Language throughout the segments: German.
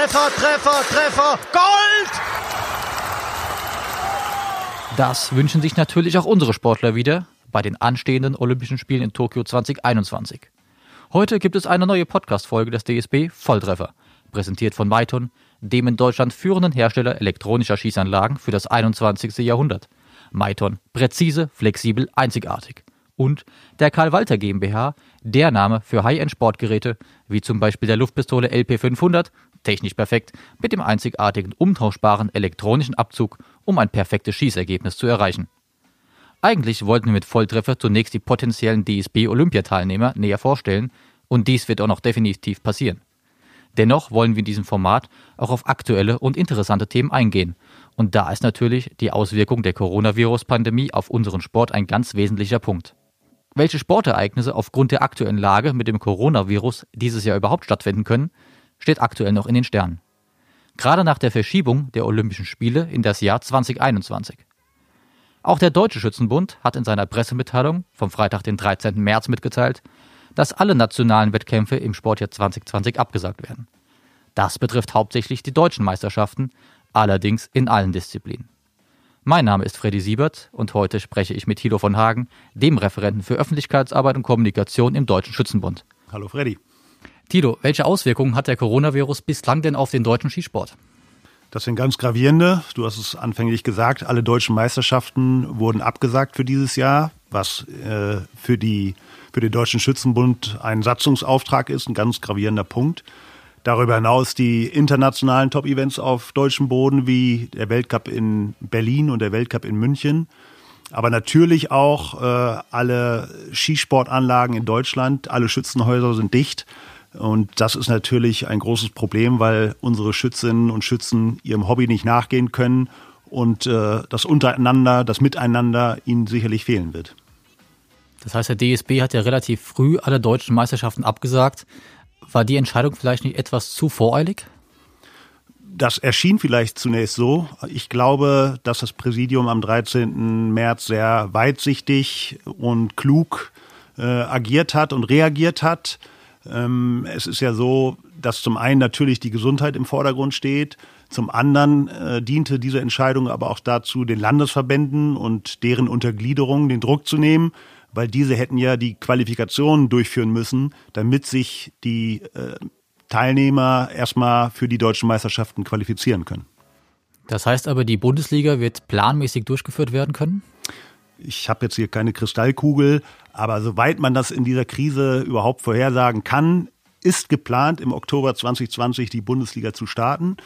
Treffer, Treffer, Treffer, Gold! Das wünschen sich natürlich auch unsere Sportler wieder bei den anstehenden Olympischen Spielen in Tokio 2021. Heute gibt es eine neue Podcast-Folge des DSB Volltreffer, präsentiert von Maiton, dem in Deutschland führenden Hersteller elektronischer Schießanlagen für das 21. Jahrhundert. Maiton, präzise, flexibel, einzigartig. Und der Karl Walter GmbH, der Name für High-End-Sportgeräte, wie zum Beispiel der Luftpistole LP500, technisch perfekt, mit dem einzigartigen umtauschbaren elektronischen Abzug, um ein perfektes Schießergebnis zu erreichen. Eigentlich wollten wir mit Volltreffer zunächst die potenziellen DSB-Olympiateilnehmer näher vorstellen, und dies wird auch noch definitiv passieren. Dennoch wollen wir in diesem Format auch auf aktuelle und interessante Themen eingehen. Und da ist natürlich die Auswirkung der Coronavirus-Pandemie auf unseren Sport ein ganz wesentlicher Punkt. Welche Sportereignisse aufgrund der aktuellen Lage mit dem Coronavirus dieses Jahr überhaupt stattfinden können, steht aktuell noch in den Sternen. Gerade nach der Verschiebung der Olympischen Spiele in das Jahr 2021. Auch der Deutsche Schützenbund hat in seiner Pressemitteilung vom Freitag, den 13. März mitgeteilt, dass alle nationalen Wettkämpfe im Sportjahr 2020 abgesagt werden. Das betrifft hauptsächlich die deutschen Meisterschaften, allerdings in allen Disziplinen. Mein Name ist Freddy Siebert und heute spreche ich mit Thilo von Hagen, dem Referenten für Öffentlichkeitsarbeit und Kommunikation im Deutschen Schützenbund. Hallo Freddy. Tilo, welche Auswirkungen hat der Coronavirus bislang denn auf den deutschen Skisport? Das sind ganz gravierende. Du hast es anfänglich gesagt, alle deutschen Meisterschaften wurden abgesagt für dieses Jahr, was äh, für die für den Deutschen Schützenbund ein Satzungsauftrag ist, ein ganz gravierender Punkt. Darüber hinaus die internationalen Top-Events auf deutschem Boden wie der Weltcup in Berlin und der Weltcup in München. Aber natürlich auch äh, alle Skisportanlagen in Deutschland, alle Schützenhäuser sind dicht. Und das ist natürlich ein großes Problem, weil unsere Schützinnen und Schützen ihrem Hobby nicht nachgehen können und äh, das Untereinander, das Miteinander ihnen sicherlich fehlen wird. Das heißt, der DSB hat ja relativ früh alle deutschen Meisterschaften abgesagt. War die Entscheidung vielleicht nicht etwas zu voreilig? Das erschien vielleicht zunächst so. Ich glaube, dass das Präsidium am 13. März sehr weitsichtig und klug äh, agiert hat und reagiert hat. Ähm, es ist ja so, dass zum einen natürlich die Gesundheit im Vordergrund steht. Zum anderen äh, diente diese Entscheidung aber auch dazu, den Landesverbänden und deren Untergliederungen den Druck zu nehmen weil diese hätten ja die Qualifikationen durchführen müssen, damit sich die äh, Teilnehmer erstmal für die deutschen Meisterschaften qualifizieren können. Das heißt aber, die Bundesliga wird planmäßig durchgeführt werden können? Ich habe jetzt hier keine Kristallkugel, aber soweit man das in dieser Krise überhaupt vorhersagen kann, ist geplant, im Oktober 2020 die Bundesliga zu starten.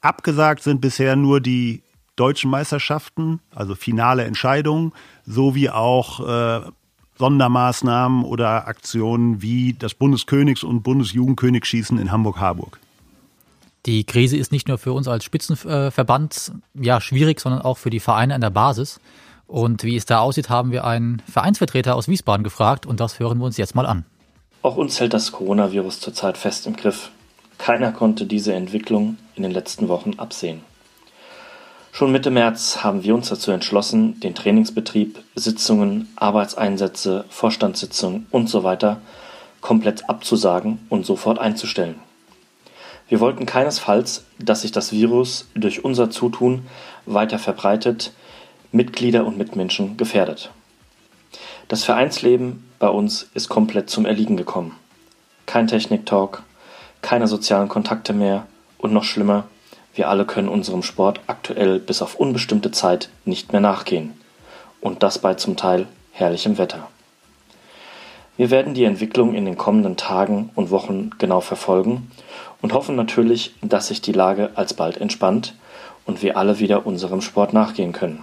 Abgesagt sind bisher nur die deutschen Meisterschaften, also finale Entscheidungen, sowie auch äh, Sondermaßnahmen oder Aktionen wie das Bundeskönigs- und Bundesjugendkönigsschießen in Hamburg-Harburg. Die Krise ist nicht nur für uns als Spitzenverband ja, schwierig, sondern auch für die Vereine an der Basis. Und wie es da aussieht, haben wir einen Vereinsvertreter aus Wiesbaden gefragt und das hören wir uns jetzt mal an. Auch uns hält das Coronavirus zurzeit fest im Griff. Keiner konnte diese Entwicklung in den letzten Wochen absehen. Schon Mitte März haben wir uns dazu entschlossen, den Trainingsbetrieb, Sitzungen, Arbeitseinsätze, Vorstandssitzungen usw. komplett abzusagen und sofort einzustellen. Wir wollten keinesfalls, dass sich das Virus durch unser Zutun weiter verbreitet, Mitglieder und Mitmenschen gefährdet. Das Vereinsleben bei uns ist komplett zum Erliegen gekommen. Kein Technik-Talk, keine sozialen Kontakte mehr und noch schlimmer, wir alle können unserem Sport aktuell bis auf unbestimmte Zeit nicht mehr nachgehen. Und das bei zum Teil herrlichem Wetter. Wir werden die Entwicklung in den kommenden Tagen und Wochen genau verfolgen und hoffen natürlich, dass sich die Lage alsbald entspannt und wir alle wieder unserem Sport nachgehen können.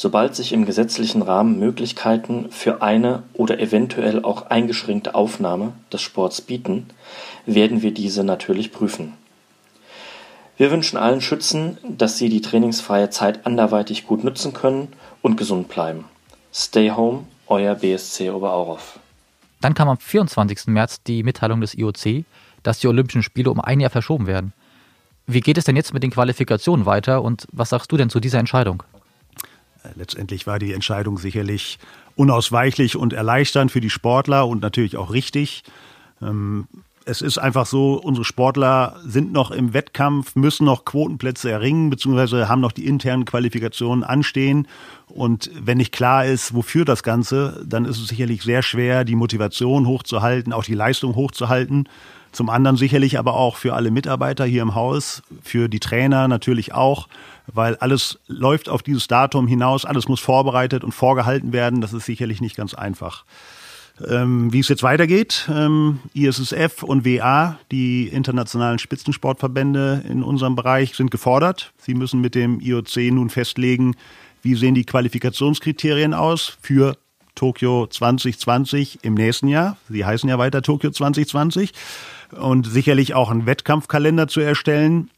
Sobald sich im gesetzlichen Rahmen Möglichkeiten für eine oder eventuell auch eingeschränkte Aufnahme des Sports bieten, werden wir diese natürlich prüfen. Wir wünschen allen Schützen, dass sie die trainingsfreie Zeit anderweitig gut nutzen können und gesund bleiben. Stay home, euer BSC Oberauroff. Dann kam am 24. März die Mitteilung des IOC, dass die Olympischen Spiele um ein Jahr verschoben werden. Wie geht es denn jetzt mit den Qualifikationen weiter und was sagst du denn zu dieser Entscheidung? Letztendlich war die Entscheidung sicherlich unausweichlich und erleichternd für die Sportler und natürlich auch richtig. Ähm, es ist einfach so, unsere Sportler sind noch im Wettkampf, müssen noch Quotenplätze erringen, beziehungsweise haben noch die internen Qualifikationen anstehen. Und wenn nicht klar ist, wofür das Ganze, dann ist es sicherlich sehr schwer, die Motivation hochzuhalten, auch die Leistung hochzuhalten. Zum anderen sicherlich aber auch für alle Mitarbeiter hier im Haus, für die Trainer natürlich auch, weil alles läuft auf dieses Datum hinaus, alles muss vorbereitet und vorgehalten werden. Das ist sicherlich nicht ganz einfach. Ähm, wie es jetzt weitergeht, ähm, ISSF und WA, die internationalen Spitzensportverbände in unserem Bereich, sind gefordert. Sie müssen mit dem IOC nun festlegen, wie sehen die Qualifikationskriterien aus für Tokio 2020 im nächsten Jahr. Sie heißen ja weiter Tokio 2020 und sicherlich auch einen Wettkampfkalender zu erstellen,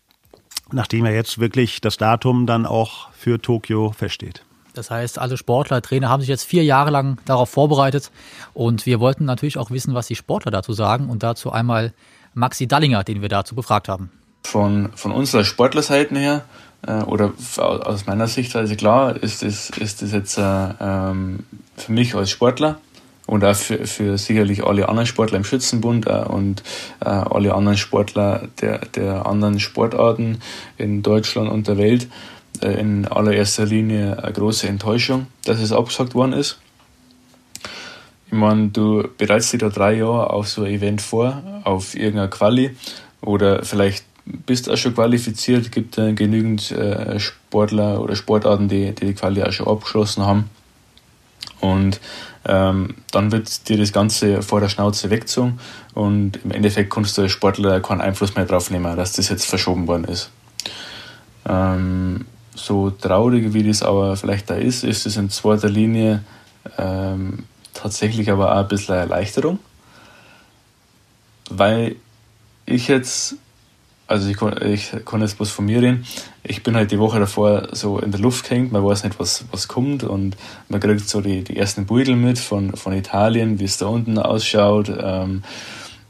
nachdem ja jetzt wirklich das Datum dann auch für Tokio feststeht. Das heißt, alle Sportler, Trainer haben sich jetzt vier Jahre lang darauf vorbereitet und wir wollten natürlich auch wissen, was die Sportler dazu sagen und dazu einmal Maxi Dallinger, den wir dazu befragt haben. Von, von unserer Sportlerseite her äh, oder aus meiner Sicht, also klar, ist das, ist das jetzt äh, ähm, für mich als Sportler und auch für, für sicherlich alle anderen Sportler im Schützenbund äh, und äh, alle anderen Sportler der, der anderen Sportarten in Deutschland und der Welt in allererster Linie eine große Enttäuschung, dass es abgesagt worden ist. Ich meine, du bereitest dich da drei Jahre auf so ein Event vor, auf irgendeiner Quali oder vielleicht bist du auch schon qualifiziert, gibt äh, genügend äh, Sportler oder Sportarten, die, die die Quali auch schon abgeschlossen haben. Und ähm, dann wird dir das Ganze vor der Schnauze weggezogen und im Endeffekt kannst du als Sportler keinen Einfluss mehr drauf nehmen, dass das jetzt verschoben worden ist. Ähm, so traurig wie das aber vielleicht da ist, ist es in zweiter Linie ähm, tatsächlich aber auch ein bisschen Erleichterung, weil ich jetzt, also ich kann, ich kann jetzt bloß von mir reden, ich bin halt die Woche davor so in der Luft gehängt, man weiß nicht, was, was kommt und man kriegt so die, die ersten Beutel mit von, von Italien, wie es da unten ausschaut. Ähm,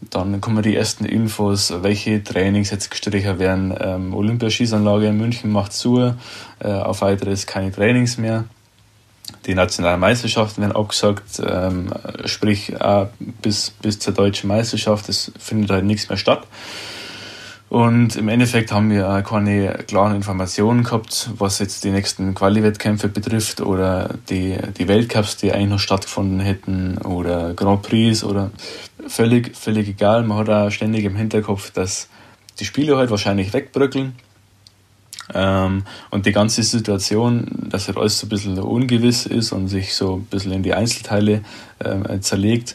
dann kommen die ersten Infos, welche Trainings jetzt gestrichen werden. Ähm, Olympiaschießanlage in München macht zu, äh, auf weiteres keine Trainings mehr. Die nationalen Meisterschaften werden abgesagt, ähm, sprich äh, bis, bis zur deutschen Meisterschaft, es findet halt nichts mehr statt. Und im Endeffekt haben wir auch keine klaren Informationen gehabt, was jetzt die nächsten Quali-Wettkämpfe betrifft oder die, die Weltcups, die eigentlich noch stattgefunden hätten oder Grand Prix oder völlig, völlig egal. Man hat auch ständig im Hinterkopf, dass die Spiele halt wahrscheinlich wegbröckeln. Ähm, und die ganze Situation, dass halt alles so ein bisschen ungewiss ist und sich so ein bisschen in die Einzelteile äh, zerlegt,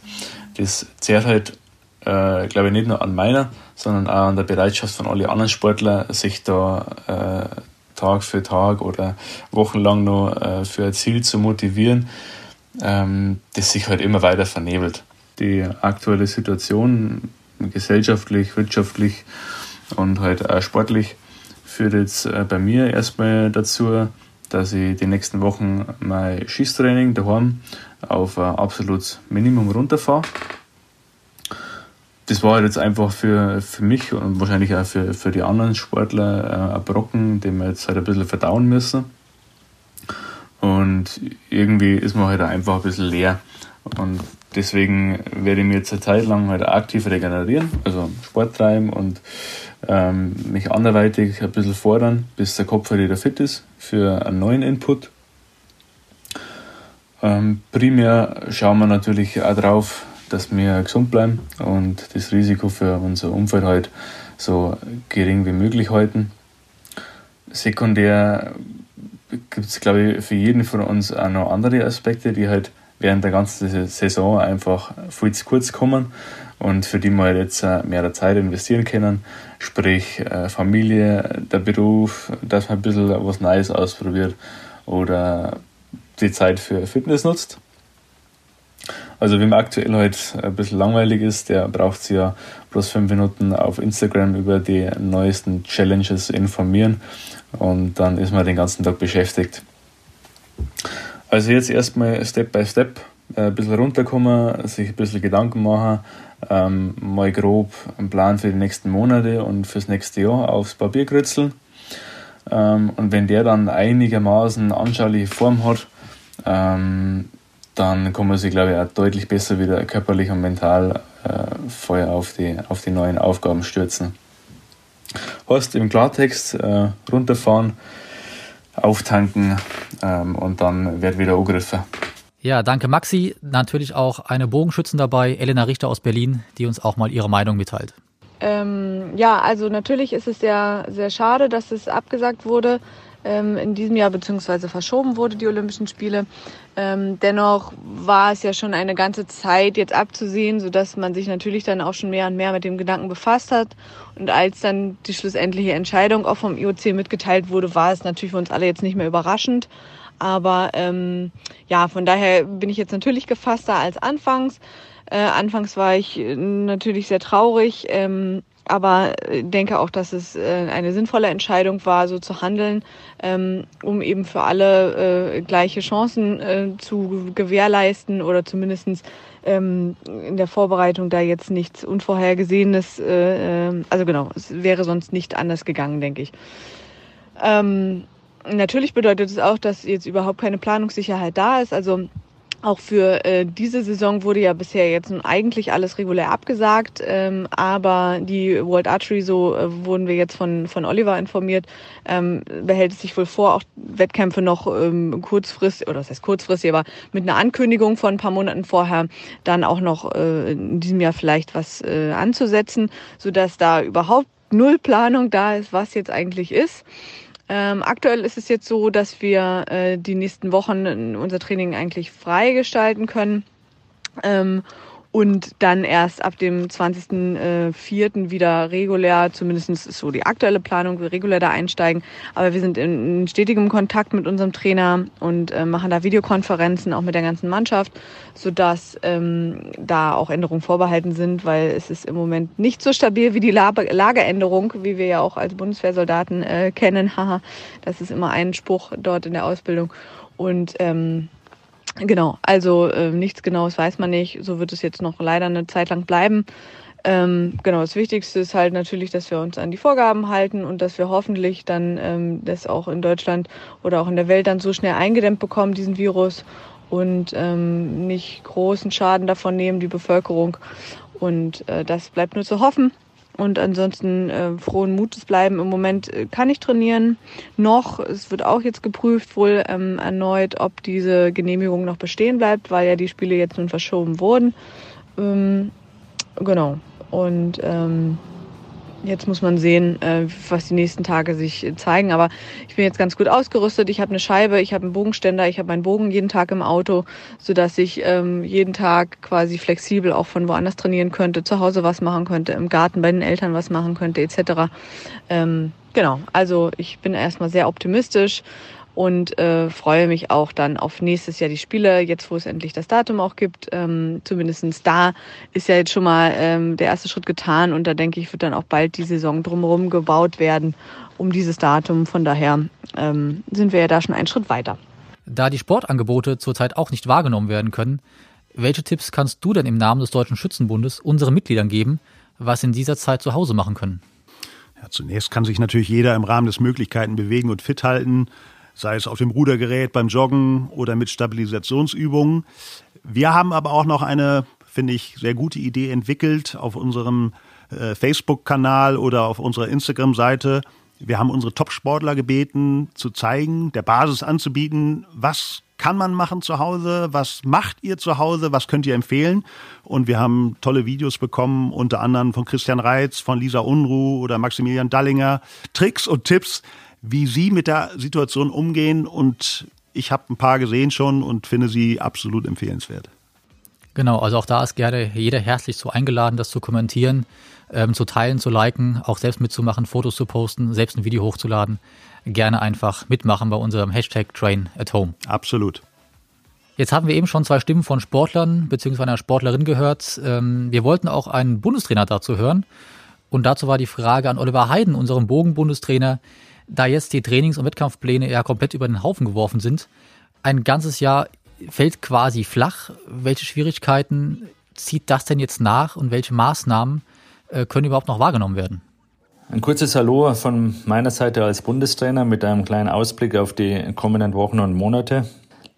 das zehrt halt äh, glaube ich, nicht nur an meiner, sondern auch an der Bereitschaft von allen anderen Sportlern, sich da äh, Tag für Tag oder wochenlang noch äh, für ein Ziel zu motivieren, ähm, das sich halt immer weiter vernebelt. Die aktuelle Situation, gesellschaftlich, wirtschaftlich und halt auch sportlich, führt jetzt äh, bei mir erstmal dazu, dass ich die nächsten Wochen mein Schießtraining daheim auf ein absolutes Minimum runterfahre das war jetzt einfach für, für mich und wahrscheinlich auch für, für die anderen Sportler äh, ein Brocken, den wir jetzt halt ein bisschen verdauen müssen. Und irgendwie ist man halt einfach ein bisschen leer. Und deswegen werde ich mir jetzt eine Zeit lang halt aktiv regenerieren, also Sport treiben und ähm, mich anderweitig ein bisschen fordern, bis der Kopf halt wieder fit ist für einen neuen Input. Ähm, primär schauen wir natürlich auch drauf, dass wir gesund bleiben und das Risiko für unser Umfeld halt so gering wie möglich halten. Sekundär gibt es, glaube ich, für jeden von uns auch noch andere Aspekte, die halt während der ganzen Saison einfach viel zu kurz kommen und für die wir halt jetzt mehr Zeit investieren können. Sprich, äh, Familie, der Beruf, dass man ein bisschen was Neues ausprobiert oder die Zeit für Fitness nutzt. Also wem aktuell halt ein bisschen langweilig ist, der braucht sich ja bloß fünf Minuten auf Instagram über die neuesten Challenges informieren und dann ist man den ganzen Tag beschäftigt. Also jetzt erstmal Step by Step äh, ein bisschen runterkommen, sich ein bisschen Gedanken machen, ähm, mal grob einen Plan für die nächsten Monate und fürs nächste Jahr aufs Papier kritzeln. Ähm, und wenn der dann einigermaßen anschauliche Form hat, ähm, dann kann man sich, glaube ich, auch deutlich besser wieder körperlich und mental äh, voll auf die, auf die neuen Aufgaben stürzen. Heißt im Klartext äh, runterfahren, auftanken ähm, und dann wird wieder angegriffen. Ja, danke Maxi. Natürlich auch eine Bogenschützen dabei, Elena Richter aus Berlin, die uns auch mal ihre Meinung mitteilt. Ähm, ja, also natürlich ist es sehr, sehr schade, dass es abgesagt wurde ähm, in diesem Jahr beziehungsweise verschoben wurde, die Olympischen Spiele. Ähm, dennoch war es ja schon eine ganze Zeit jetzt abzusehen, sodass man sich natürlich dann auch schon mehr und mehr mit dem Gedanken befasst hat. Und als dann die schlussendliche Entscheidung auch vom IOC mitgeteilt wurde, war es natürlich für uns alle jetzt nicht mehr überraschend. Aber ähm, ja, von daher bin ich jetzt natürlich gefasster als anfangs. Äh, anfangs war ich äh, natürlich sehr traurig, ähm, aber denke auch, dass es äh, eine sinnvolle Entscheidung war, so zu handeln, ähm, um eben für alle äh, gleiche Chancen äh, zu gewährleisten oder zumindestens ähm, in der Vorbereitung da jetzt nichts Unvorhergesehenes, äh, äh, also genau, es wäre sonst nicht anders gegangen, denke ich. Ähm, natürlich bedeutet es auch, dass jetzt überhaupt keine Planungssicherheit da ist. Also auch für äh, diese Saison wurde ja bisher jetzt nun eigentlich alles regulär abgesagt, ähm, aber die World Archery, so äh, wurden wir jetzt von, von Oliver informiert, ähm, behält es sich wohl vor, auch Wettkämpfe noch ähm, kurzfristig, oder das heißt kurzfristig, aber mit einer Ankündigung von ein paar Monaten vorher dann auch noch äh, in diesem Jahr vielleicht was äh, anzusetzen, sodass da überhaupt null Planung da ist, was jetzt eigentlich ist. Ähm, aktuell ist es jetzt so, dass wir äh, die nächsten Wochen unser Training eigentlich frei gestalten können. Ähm, und dann erst ab dem 20.04. Äh, wieder regulär, zumindest so die aktuelle Planung, regulär da einsteigen. Aber wir sind in stetigem Kontakt mit unserem Trainer und äh, machen da Videokonferenzen auch mit der ganzen Mannschaft, sodass ähm, da auch Änderungen vorbehalten sind, weil es ist im Moment nicht so stabil wie die Lageänderung, wie wir ja auch als Bundeswehrsoldaten äh, kennen. Haha, das ist immer ein Spruch dort in der Ausbildung. Und ähm, Genau, also äh, nichts Genaues weiß man nicht. So wird es jetzt noch leider eine Zeit lang bleiben. Ähm, genau, das Wichtigste ist halt natürlich, dass wir uns an die Vorgaben halten und dass wir hoffentlich dann ähm, das auch in Deutschland oder auch in der Welt dann so schnell eingedämmt bekommen, diesen Virus, und ähm, nicht großen Schaden davon nehmen, die Bevölkerung. Und äh, das bleibt nur zu hoffen. Und ansonsten äh, frohen Mutes bleiben. Im Moment äh, kann ich trainieren noch. Es wird auch jetzt geprüft wohl ähm, erneut, ob diese Genehmigung noch bestehen bleibt, weil ja die Spiele jetzt nun verschoben wurden. Ähm, genau. Und ähm, Jetzt muss man sehen, äh, was die nächsten Tage sich zeigen. Aber ich bin jetzt ganz gut ausgerüstet. Ich habe eine Scheibe, ich habe einen Bogenständer, ich habe meinen Bogen jeden Tag im Auto, sodass ich ähm, jeden Tag quasi flexibel auch von woanders trainieren könnte, zu Hause was machen könnte, im Garten bei den Eltern was machen könnte, etc. Ähm, genau, also ich bin erstmal sehr optimistisch und äh, freue mich auch dann auf nächstes Jahr die Spiele, jetzt wo es endlich das Datum auch gibt. Ähm, zumindestens da ist ja jetzt schon mal ähm, der erste Schritt getan und da denke ich, wird dann auch bald die Saison drumherum gebaut werden um dieses Datum. Von daher ähm, sind wir ja da schon einen Schritt weiter. Da die Sportangebote zurzeit auch nicht wahrgenommen werden können, welche Tipps kannst du denn im Namen des Deutschen Schützenbundes unseren Mitgliedern geben, was in dieser Zeit zu Hause machen können? Ja, zunächst kann sich natürlich jeder im Rahmen des Möglichkeiten bewegen und fit halten sei es auf dem Rudergerät, beim Joggen oder mit Stabilisationsübungen. Wir haben aber auch noch eine, finde ich, sehr gute Idee entwickelt auf unserem äh, Facebook-Kanal oder auf unserer Instagram-Seite. Wir haben unsere Top-Sportler gebeten, zu zeigen, der Basis anzubieten, was kann man machen zu Hause, was macht ihr zu Hause, was könnt ihr empfehlen. Und wir haben tolle Videos bekommen, unter anderem von Christian Reitz, von Lisa Unruh oder Maximilian Dallinger. Tricks und Tipps, wie Sie mit der Situation umgehen. Und ich habe ein paar gesehen schon und finde sie absolut empfehlenswert. Genau, also auch da ist gerne jeder herzlich so eingeladen, das zu kommentieren, ähm, zu teilen, zu liken, auch selbst mitzumachen, Fotos zu posten, selbst ein Video hochzuladen. Gerne einfach mitmachen bei unserem Hashtag Train at Home. Absolut. Jetzt haben wir eben schon zwei Stimmen von Sportlern bzw. einer Sportlerin gehört. Ähm, wir wollten auch einen Bundestrainer dazu hören. Und dazu war die Frage an Oliver Heiden, unserem Bogenbundestrainer, da jetzt die Trainings- und Wettkampfpläne ja komplett über den Haufen geworfen sind. Ein ganzes Jahr fällt quasi flach. Welche Schwierigkeiten zieht das denn jetzt nach und welche Maßnahmen äh, können überhaupt noch wahrgenommen werden? Ein kurzes Hallo von meiner Seite als Bundestrainer mit einem kleinen Ausblick auf die kommenden Wochen und Monate.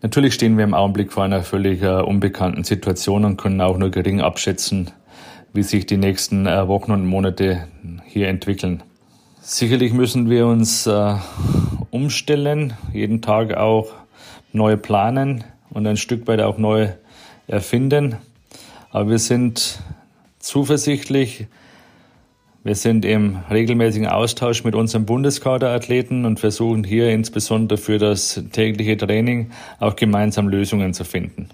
Natürlich stehen wir im Augenblick vor einer völlig uh, unbekannten Situation und können auch nur gering abschätzen, wie sich die nächsten äh, Wochen und Monate hier entwickeln. Sicherlich müssen wir uns äh, umstellen, jeden Tag auch neu planen und ein Stück weit auch neu erfinden. Aber wir sind zuversichtlich, wir sind im regelmäßigen Austausch mit unseren Bundeskaderathleten und versuchen hier insbesondere für das tägliche Training auch gemeinsam Lösungen zu finden.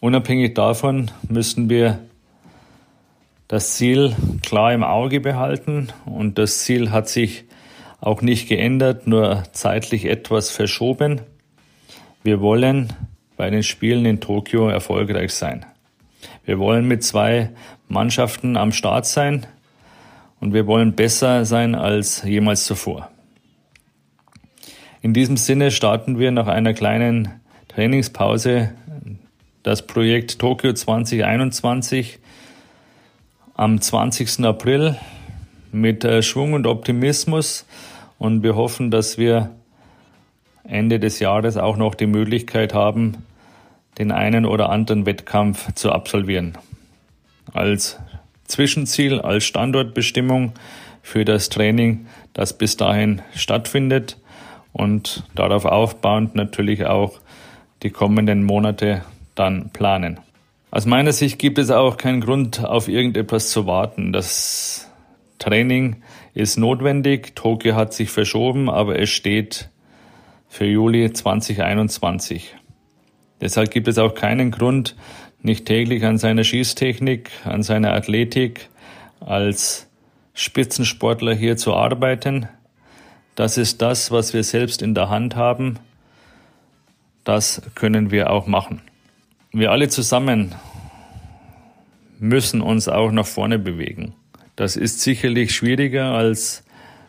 Unabhängig davon müssen wir das Ziel klar im Auge behalten und das Ziel hat sich auch nicht geändert, nur zeitlich etwas verschoben. Wir wollen bei den Spielen in Tokio erfolgreich sein. Wir wollen mit zwei Mannschaften am Start sein und wir wollen besser sein als jemals zuvor. In diesem Sinne starten wir nach einer kleinen Trainingspause das Projekt Tokio 2021 am 20. April mit äh, Schwung und Optimismus und wir hoffen, dass wir Ende des Jahres auch noch die Möglichkeit haben, den einen oder anderen Wettkampf zu absolvieren. Als Zwischenziel, als Standortbestimmung für das Training, das bis dahin stattfindet und darauf aufbauend natürlich auch die kommenden Monate dann planen. Aus meiner Sicht gibt es auch keinen Grund, auf irgendetwas zu warten. Das Training ist notwendig. Tokio hat sich verschoben, aber es steht für Juli 2021. Deshalb gibt es auch keinen Grund, nicht täglich an seiner Schießtechnik, an seiner Athletik als Spitzensportler hier zu arbeiten. Das ist das, was wir selbst in der Hand haben. Das können wir auch machen. Wir alle zusammen müssen uns auch nach vorne bewegen. Das ist sicherlich schwieriger als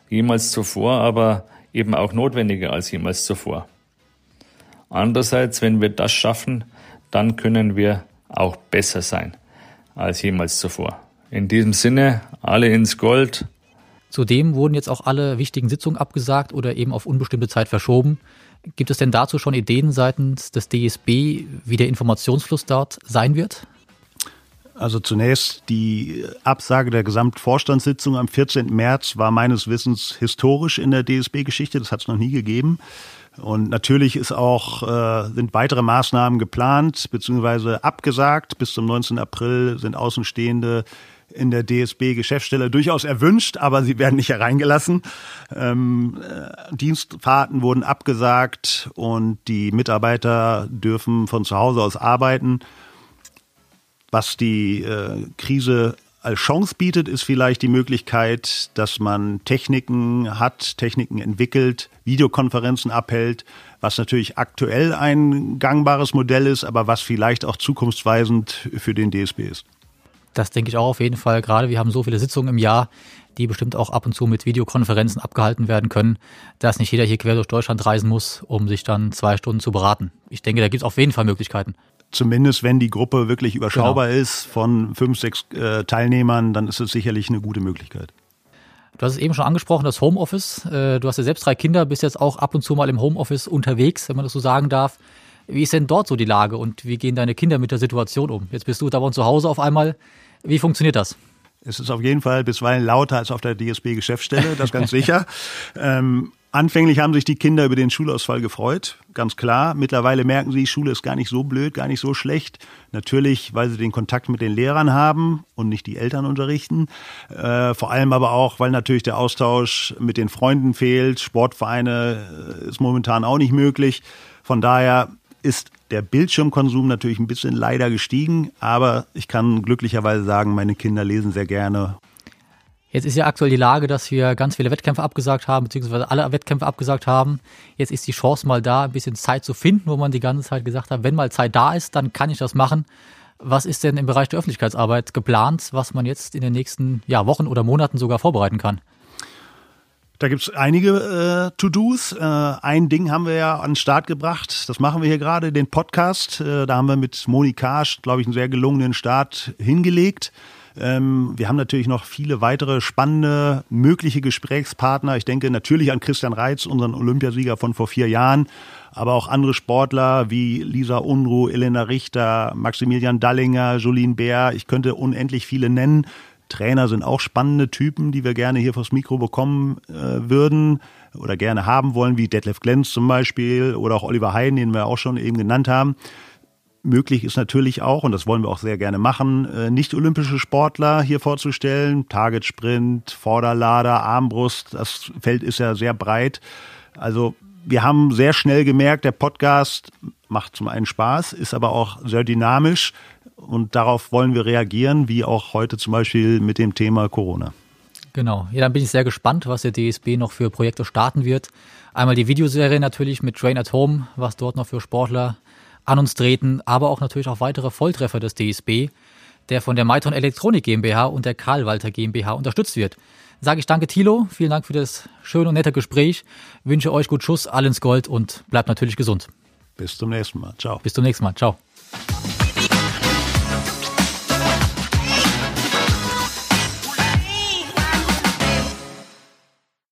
jemals zuvor, aber eben auch notwendiger als jemals zuvor. Andererseits, wenn wir das schaffen, dann können wir auch besser sein als jemals zuvor. In diesem Sinne, alle ins Gold. Zudem wurden jetzt auch alle wichtigen Sitzungen abgesagt oder eben auf unbestimmte Zeit verschoben. Gibt es denn dazu schon Ideen seitens des DSB, wie der Informationsfluss dort sein wird? Also zunächst die Absage der Gesamtvorstandssitzung am 14. März war meines Wissens historisch in der DSB-Geschichte. Das hat es noch nie gegeben. Und natürlich ist auch, äh, sind weitere Maßnahmen geplant bzw. abgesagt. Bis zum 19. April sind Außenstehende in der DSB-Geschäftsstelle durchaus erwünscht, aber sie werden nicht hereingelassen. Ähm, äh, Dienstfahrten wurden abgesagt und die Mitarbeiter dürfen von zu Hause aus arbeiten. Was die äh, Krise als Chance bietet, ist vielleicht die Möglichkeit, dass man Techniken hat, Techniken entwickelt, Videokonferenzen abhält, was natürlich aktuell ein gangbares Modell ist, aber was vielleicht auch zukunftsweisend für den DSB ist. Das denke ich auch auf jeden Fall. Gerade wir haben so viele Sitzungen im Jahr, die bestimmt auch ab und zu mit Videokonferenzen abgehalten werden können, dass nicht jeder hier quer durch Deutschland reisen muss, um sich dann zwei Stunden zu beraten. Ich denke, da gibt es auf jeden Fall Möglichkeiten. Zumindest wenn die Gruppe wirklich überschaubar genau. ist von fünf, sechs äh, Teilnehmern, dann ist es sicherlich eine gute Möglichkeit. Du hast es eben schon angesprochen, das Homeoffice. Äh, du hast ja selbst drei Kinder, bist jetzt auch ab und zu mal im Homeoffice unterwegs, wenn man das so sagen darf. Wie ist denn dort so die Lage und wie gehen deine Kinder mit der Situation um? Jetzt bist du da bei zu Hause auf einmal. Wie funktioniert das? Es ist auf jeden Fall bisweilen lauter als auf der DSB-Geschäftsstelle, das ganz sicher. Ähm, Anfänglich haben sich die Kinder über den Schulausfall gefreut, ganz klar. Mittlerweile merken sie, Schule ist gar nicht so blöd, gar nicht so schlecht. Natürlich, weil sie den Kontakt mit den Lehrern haben und nicht die Eltern unterrichten. Äh, vor allem aber auch, weil natürlich der Austausch mit den Freunden fehlt. Sportvereine äh, ist momentan auch nicht möglich. Von daher ist der Bildschirmkonsum natürlich ein bisschen leider gestiegen, aber ich kann glücklicherweise sagen, meine Kinder lesen sehr gerne Jetzt ist ja aktuell die Lage, dass wir ganz viele Wettkämpfe abgesagt haben, beziehungsweise alle Wettkämpfe abgesagt haben. Jetzt ist die Chance mal da, ein bisschen Zeit zu finden, wo man die ganze Zeit gesagt hat, wenn mal Zeit da ist, dann kann ich das machen. Was ist denn im Bereich der Öffentlichkeitsarbeit geplant, was man jetzt in den nächsten ja, Wochen oder Monaten sogar vorbereiten kann? Da gibt's einige äh, To-Dos. Äh, ein Ding haben wir ja an den Start gebracht. Das machen wir hier gerade, den Podcast. Äh, da haben wir mit Moni Karsch, glaube ich, einen sehr gelungenen Start hingelegt. Ähm, wir haben natürlich noch viele weitere spannende mögliche Gesprächspartner. Ich denke natürlich an Christian Reitz, unseren Olympiasieger von vor vier Jahren, aber auch andere Sportler wie Lisa Unruh, Elena Richter, Maximilian Dallinger, Jolien Bär. Ich könnte unendlich viele nennen. Trainer sind auch spannende Typen, die wir gerne hier vors Mikro bekommen äh, würden oder gerne haben wollen, wie Detlef Glenz zum Beispiel oder auch Oliver Heiden, den wir auch schon eben genannt haben. Möglich ist natürlich auch, und das wollen wir auch sehr gerne machen, äh, nicht-olympische Sportler hier vorzustellen. Target Sprint, Vorderlader, Armbrust, das Feld ist ja sehr breit. Also wir haben sehr schnell gemerkt, der Podcast macht zum einen Spaß, ist aber auch sehr dynamisch und darauf wollen wir reagieren, wie auch heute zum Beispiel mit dem Thema Corona. Genau, ja, dann bin ich sehr gespannt, was der DSB noch für Projekte starten wird. Einmal die Videoserie natürlich mit Train at Home, was dort noch für Sportler an uns treten, aber auch natürlich auch weitere Volltreffer des DSB, der von der Maiton Elektronik GmbH und der Karl Walter GmbH unterstützt wird. Sage ich danke Thilo, vielen Dank für das schöne und nette Gespräch, wünsche euch gut Schuss, allens Gold und bleibt natürlich gesund. Bis zum nächsten Mal. Ciao. Bis zum nächsten Mal. Ciao.